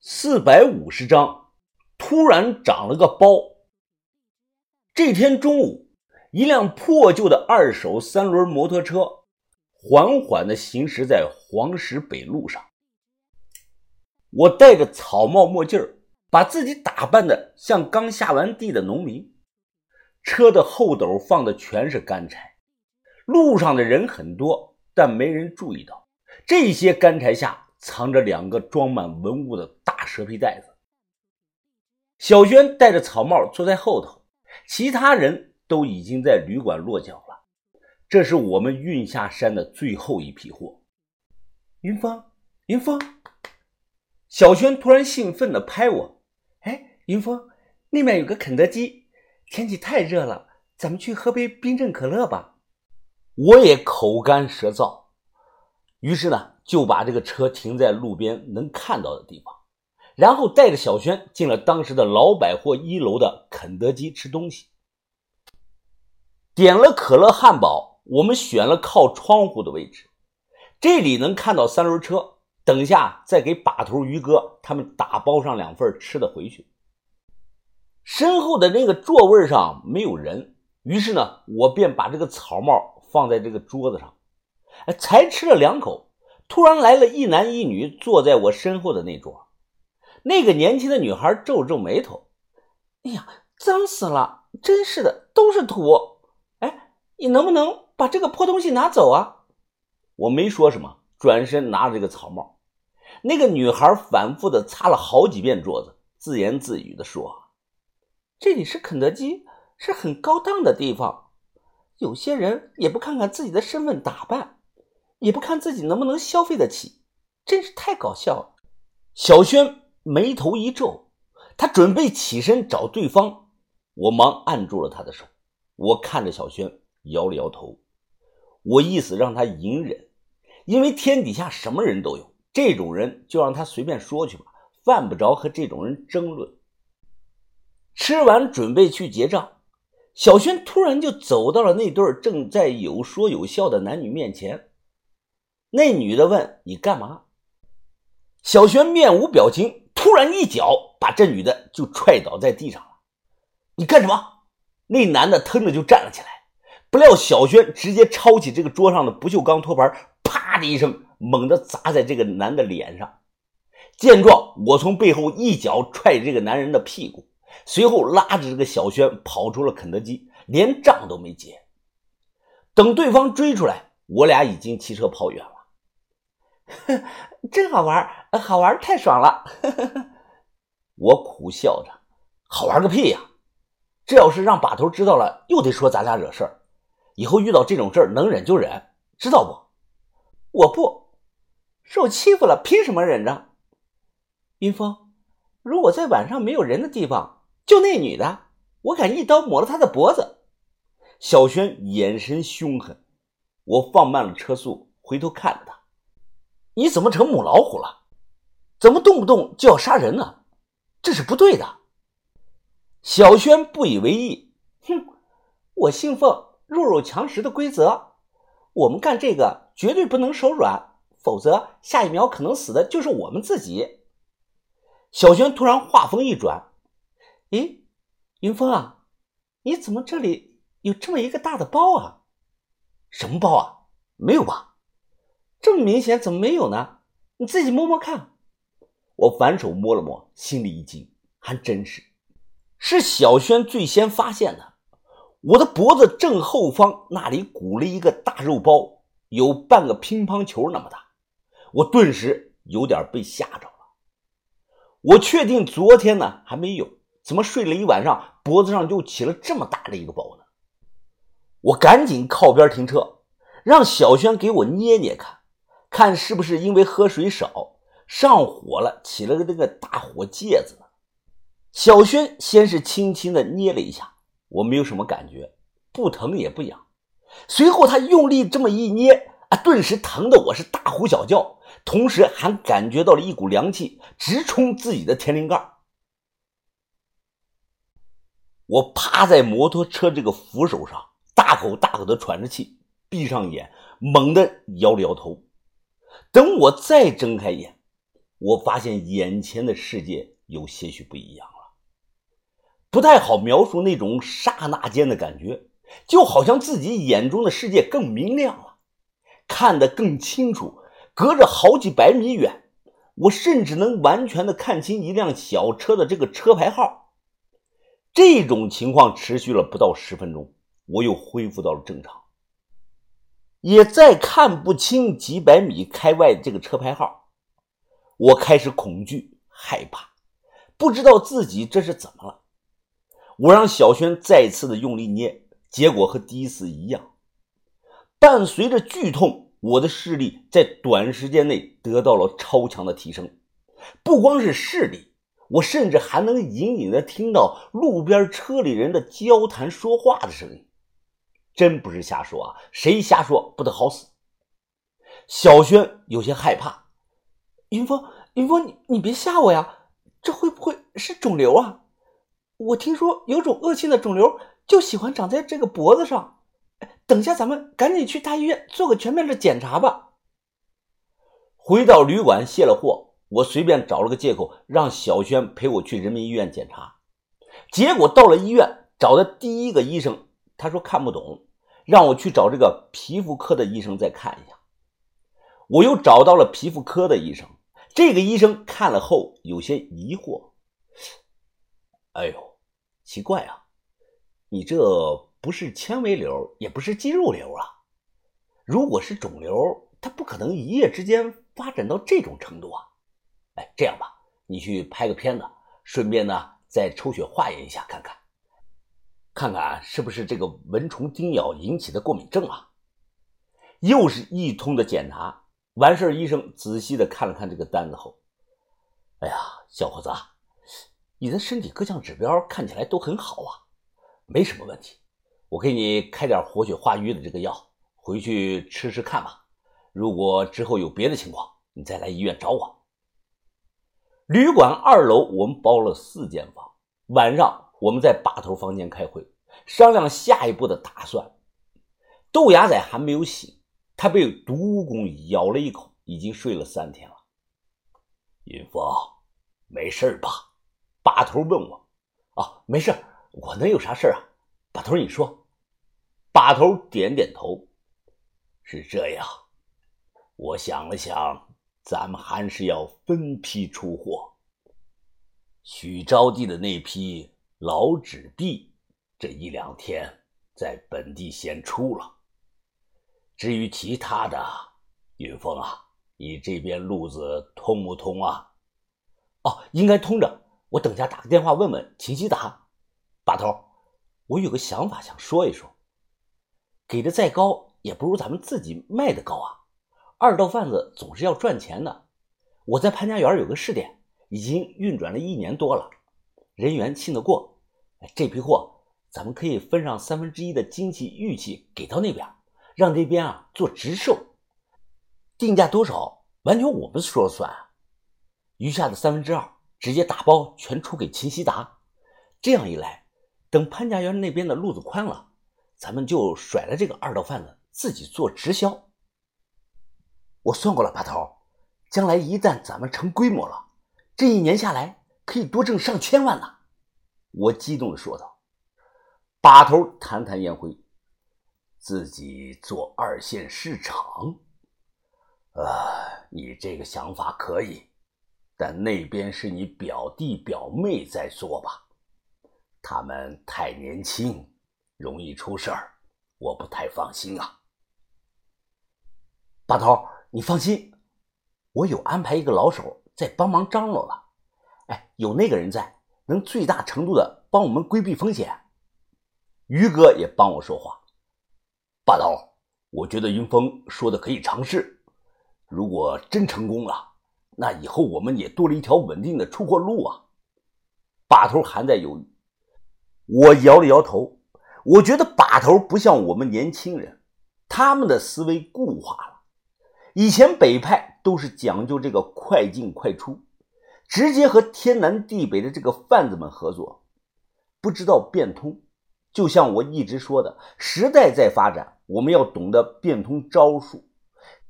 四百五十章，突然长了个包。这天中午，一辆破旧的二手三轮摩托车缓缓的行驶在黄石北路上。我戴着草帽墨镜把自己打扮的像刚下完地的农民。车的后斗放的全是干柴，路上的人很多，但没人注意到这些干柴下。藏着两个装满文物的蛇皮袋子。小轩戴着草帽坐在后头，其他人都已经在旅馆落脚了。这是我们运下山的最后一批货。云峰，云峰，小轩突然兴奋地拍我：“哎，云峰，那面有个肯德基，天气太热了，咱们去喝杯冰镇可乐吧。”我也口干舌燥，于是呢。就把这个车停在路边能看到的地方，然后带着小轩进了当时的老百货一楼的肯德基吃东西。点了可乐汉堡，我们选了靠窗户的位置，这里能看到三轮车。等下再给把头于哥他们打包上两份吃的回去。身后的那个座位上没有人，于是呢，我便把这个草帽放在这个桌子上，才吃了两口。突然来了一男一女，坐在我身后的那桌。那个年轻的女孩皱了皱眉头：“哎呀，脏死了！真是的，都是土。哎，你能不能把这个破东西拿走啊？”我没说什么，转身拿着这个草帽。那个女孩反复的擦了好几遍桌子，自言自语的说：“这里是肯德基，是很高档的地方，有些人也不看看自己的身份打扮。”也不看自己能不能消费得起，真是太搞笑了。小轩眉头一皱，他准备起身找对方，我忙按住了他的手。我看着小轩，摇了摇头，我意思让他隐忍，因为天底下什么人都有，这种人就让他随便说去吧，犯不着和这种人争论。吃完准备去结账，小轩突然就走到了那对正在有说有笑的男女面前。那女的问：“你干嘛？”小轩面无表情，突然一脚把这女的就踹倒在地上了。“你干什么？”那男的腾的就站了起来，不料小轩直接抄起这个桌上的不锈钢托盘，啪的一声猛地砸在这个男的脸上。见状，我从背后一脚踹这个男人的屁股，随后拉着这个小轩跑出了肯德基，连账都没结。等对方追出来，我俩已经骑车跑远了。真好玩，好玩太爽了！我苦笑着，好玩个屁呀！这要是让把头知道了，又得说咱俩惹事儿。以后遇到这种事儿，能忍就忍，知道不？我不受欺负了，凭什么忍着？云峰，如果在晚上没有人的地方，就那女的，我敢一刀抹了她的脖子。小轩眼神凶狠，我放慢了车速，回头看着他。你怎么成母老虎了？怎么动不动就要杀人呢？这是不对的。小轩不以为意，哼，我信奉弱肉强食的规则，我们干这个绝对不能手软，否则下一秒可能死的就是我们自己。小轩突然话锋一转，咦，云峰啊，你怎么这里有这么一个大的包啊？什么包啊？没有吧？这么明显，怎么没有呢？你自己摸摸看。我反手摸了摸，心里一惊，还真是，是小轩最先发现的。我的脖子正后方那里鼓了一个大肉包，有半个乒乓球那么大。我顿时有点被吓着了。我确定昨天呢还没有，怎么睡了一晚上，脖子上就起了这么大的一个包呢？我赶紧靠边停车，让小轩给我捏捏看。看是不是因为喝水少上火了，起了个那个大火疖子呢？小轩先是轻轻的捏了一下，我没有什么感觉，不疼也不痒。随后他用力这么一捏啊，顿时疼的我是大呼小叫，同时还感觉到了一股凉气直冲自己的天灵盖。我趴在摩托车这个扶手上，大口大口的喘着气，闭上眼，猛地摇了摇头。等我再睁开眼，我发现眼前的世界有些许不一样了，不太好描述那种刹那间的感觉，就好像自己眼中的世界更明亮了，看得更清楚，隔着好几百米远，我甚至能完全的看清一辆小车的这个车牌号。这种情况持续了不到十分钟，我又恢复到了正常，也再看不清几百米开外这个车牌号。我开始恐惧、害怕，不知道自己这是怎么了。我让小轩再次的用力捏，结果和第一次一样。伴随着剧痛，我的视力在短时间内得到了超强的提升。不光是视力，我甚至还能隐隐的听到路边车里人的交谈说话的声音。真不是瞎说啊！谁瞎说不得好死。小轩有些害怕。云峰，云峰，你你别吓我呀！这会不会是肿瘤啊？我听说有种恶性的肿瘤就喜欢长在这个脖子上。等下咱们赶紧去大医院做个全面的检查吧。回到旅馆卸了货，我随便找了个借口让小轩陪我去人民医院检查。结果到了医院，找的第一个医生，他说看不懂，让我去找这个皮肤科的医生再看一下。我又找到了皮肤科的医生。这个医生看了后有些疑惑：“哎呦，奇怪啊，你这不是纤维瘤，也不是肌肉瘤啊。如果是肿瘤，它不可能一夜之间发展到这种程度啊。哎，这样吧，你去拍个片子，顺便呢再抽血化验一下，看看，看看是不是这个蚊虫叮咬引起的过敏症啊。”又是一通的检查。完事医生仔细的看了看这个单子后，哎呀，小伙子，你的身体各项指标看起来都很好啊，没什么问题。我给你开点活血化瘀的这个药，回去吃吃看吧。如果之后有别的情况，你再来医院找我。旅馆二楼我们包了四间房，晚上我们在把头房间开会，商量下一步的打算。豆芽仔还没有醒。他被毒蜈蚣咬了一口，已经睡了三天了。云峰，没事吧？把头问我。啊，没事，我能有啥事啊？把头，你说。把头点点头。是这样，我想了想，咱们还是要分批出货。许招娣的那批老纸币，这一两天在本地先出了。至于其他的，云峰啊，你这边路子通不通啊？哦，应该通着。我等下打个电话问问秦西达。把头，我有个想法想说一说。给的再高，也不如咱们自己卖的高啊。二道贩子总是要赚钱的。我在潘家园有个试点，已经运转了一年多了，人员信得过。这批货，咱们可以分上三分之一的金器玉器给到那边。让这边啊做直售，定价多少完全我们说了算，余下的三分之二直接打包全出给秦希达。这样一来，等潘家园那边的路子宽了，咱们就甩了这个二道贩子，自己做直销。我算过了，把头，将来一旦咱们成规模了，这一年下来可以多挣上千万呢。我激动的说道。把头弹弹烟灰。自己做二线市场，啊，你这个想法可以，但那边是你表弟表妹在做吧？他们太年轻，容易出事儿，我不太放心啊。把头，你放心，我有安排一个老手在帮忙张罗了。哎，有那个人在，能最大程度的帮我们规避风险。于哥也帮我说话。霸道，我觉得云峰说的可以尝试。如果真成功了，那以后我们也多了一条稳定的出货路啊。把头还在犹豫，我摇了摇头。我觉得把头不像我们年轻人，他们的思维固化了。以前北派都是讲究这个快进快出，直接和天南地北的这个贩子们合作，不知道变通。就像我一直说的，时代在发展。我们要懂得变通招数，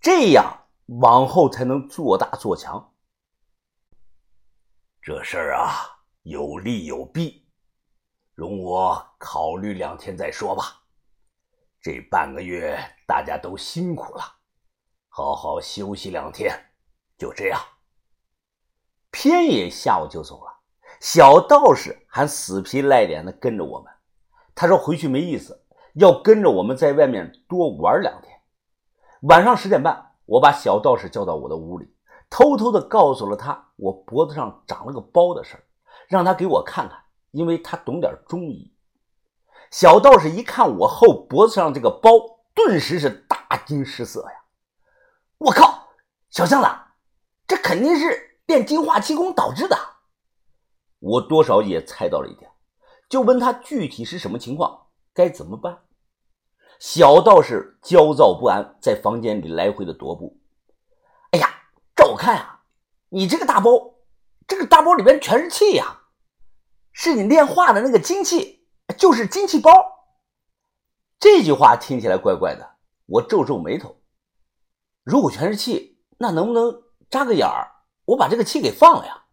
这样往后才能做大做强。这事儿啊，有利有弊，容我考虑两天再说吧。这半个月大家都辛苦了，好好休息两天。就这样。偏爷下午就走了，小道士还死皮赖脸的跟着我们。他说回去没意思，要跟着我们在外面多玩两天。晚上十点半，我把小道士叫到我的屋里。偷偷的告诉了他我脖子上长了个包的事儿，让他给我看看，因为他懂点中医。小道士一看我后脖子上这个包，顿时是大惊失色呀！我靠，小巷子，这肯定是练金化气功导致的。我多少也猜到了一点，就问他具体是什么情况，该怎么办。小道士焦躁不安，在房间里来回的踱步。哎呀！照我看啊，你这个大包，这个大包里边全是气呀，是你炼化的那个精气，就是精气包。这句话听起来怪怪的，我皱皱眉头。如果全是气，那能不能扎个眼儿，我把这个气给放了呀？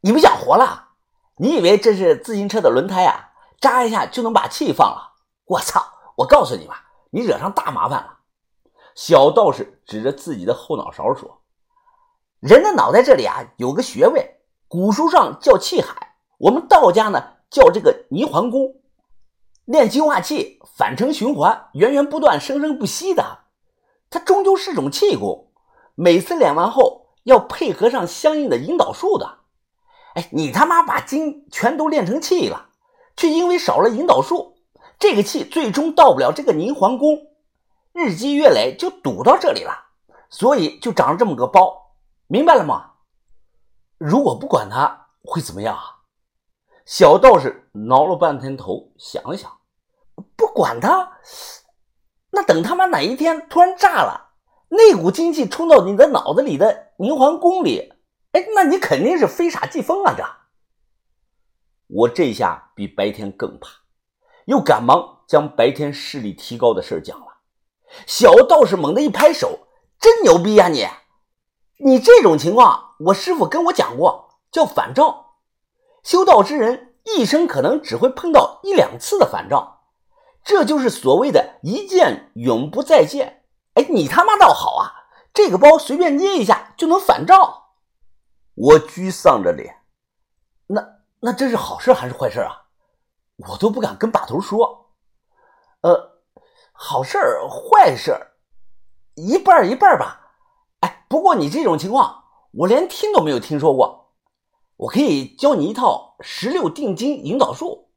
你不想活了？你以为这是自行车的轮胎啊？扎一下就能把气放了？我操！我告诉你吧，你惹上大麻烦了。小道士指着自己的后脑勺说。人的脑袋这里啊有个穴位，古书上叫气海，我们道家呢叫这个泥环宫，练精化气，反程循环，源源不断，生生不息的。它终究是种气功，每次练完后要配合上相应的引导术的。哎，你他妈把精全都练成气了，却因为少了引导术，这个气最终到不了这个泥环宫，日积月累就堵到这里了，所以就长了这么个包。明白了吗？如果不管他会怎么样啊？小道士挠了半天头，想了想，不管他，那等他妈哪一天突然炸了，那股精气冲到你的脑子里的凝环宫里，哎，那你肯定是飞傻即疯啊！这，我这下比白天更怕，又赶忙将白天视力提高的事讲了。小道士猛地一拍手：“真牛逼呀你！”你这种情况，我师傅跟我讲过，叫反照。修道之人一生可能只会碰到一两次的反照，这就是所谓的一见永不再见。哎，你他妈倒好啊，这个包随便捏一下就能反照。我沮丧着脸，那那这是好事还是坏事啊？我都不敢跟把头说。呃，好事坏事一半一半吧。哎不过你这种情况，我连听都没有听说过。我可以教你一套十六定金引导术，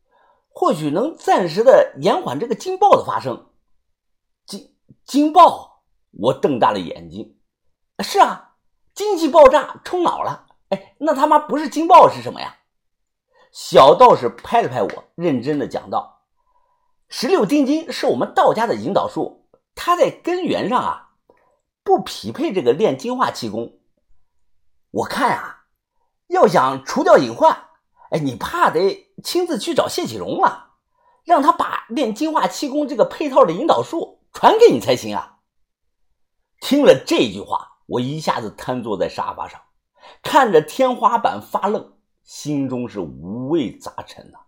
或许能暂时的延缓这个惊爆的发生。惊爆！我瞪大了眼睛。是啊，经济爆炸冲脑了。哎，那他妈不是惊爆是什么呀？小道士拍了拍我，认真的讲道：“十六定金是我们道家的引导术，它在根源上啊。”不匹配这个练精化气功，我看啊，要想除掉隐患，哎，你怕得亲自去找谢启荣了，让他把练精化气功这个配套的引导术传给你才行啊。听了这句话，我一下子瘫坐在沙发上，看着天花板发愣，心中是五味杂陈呐。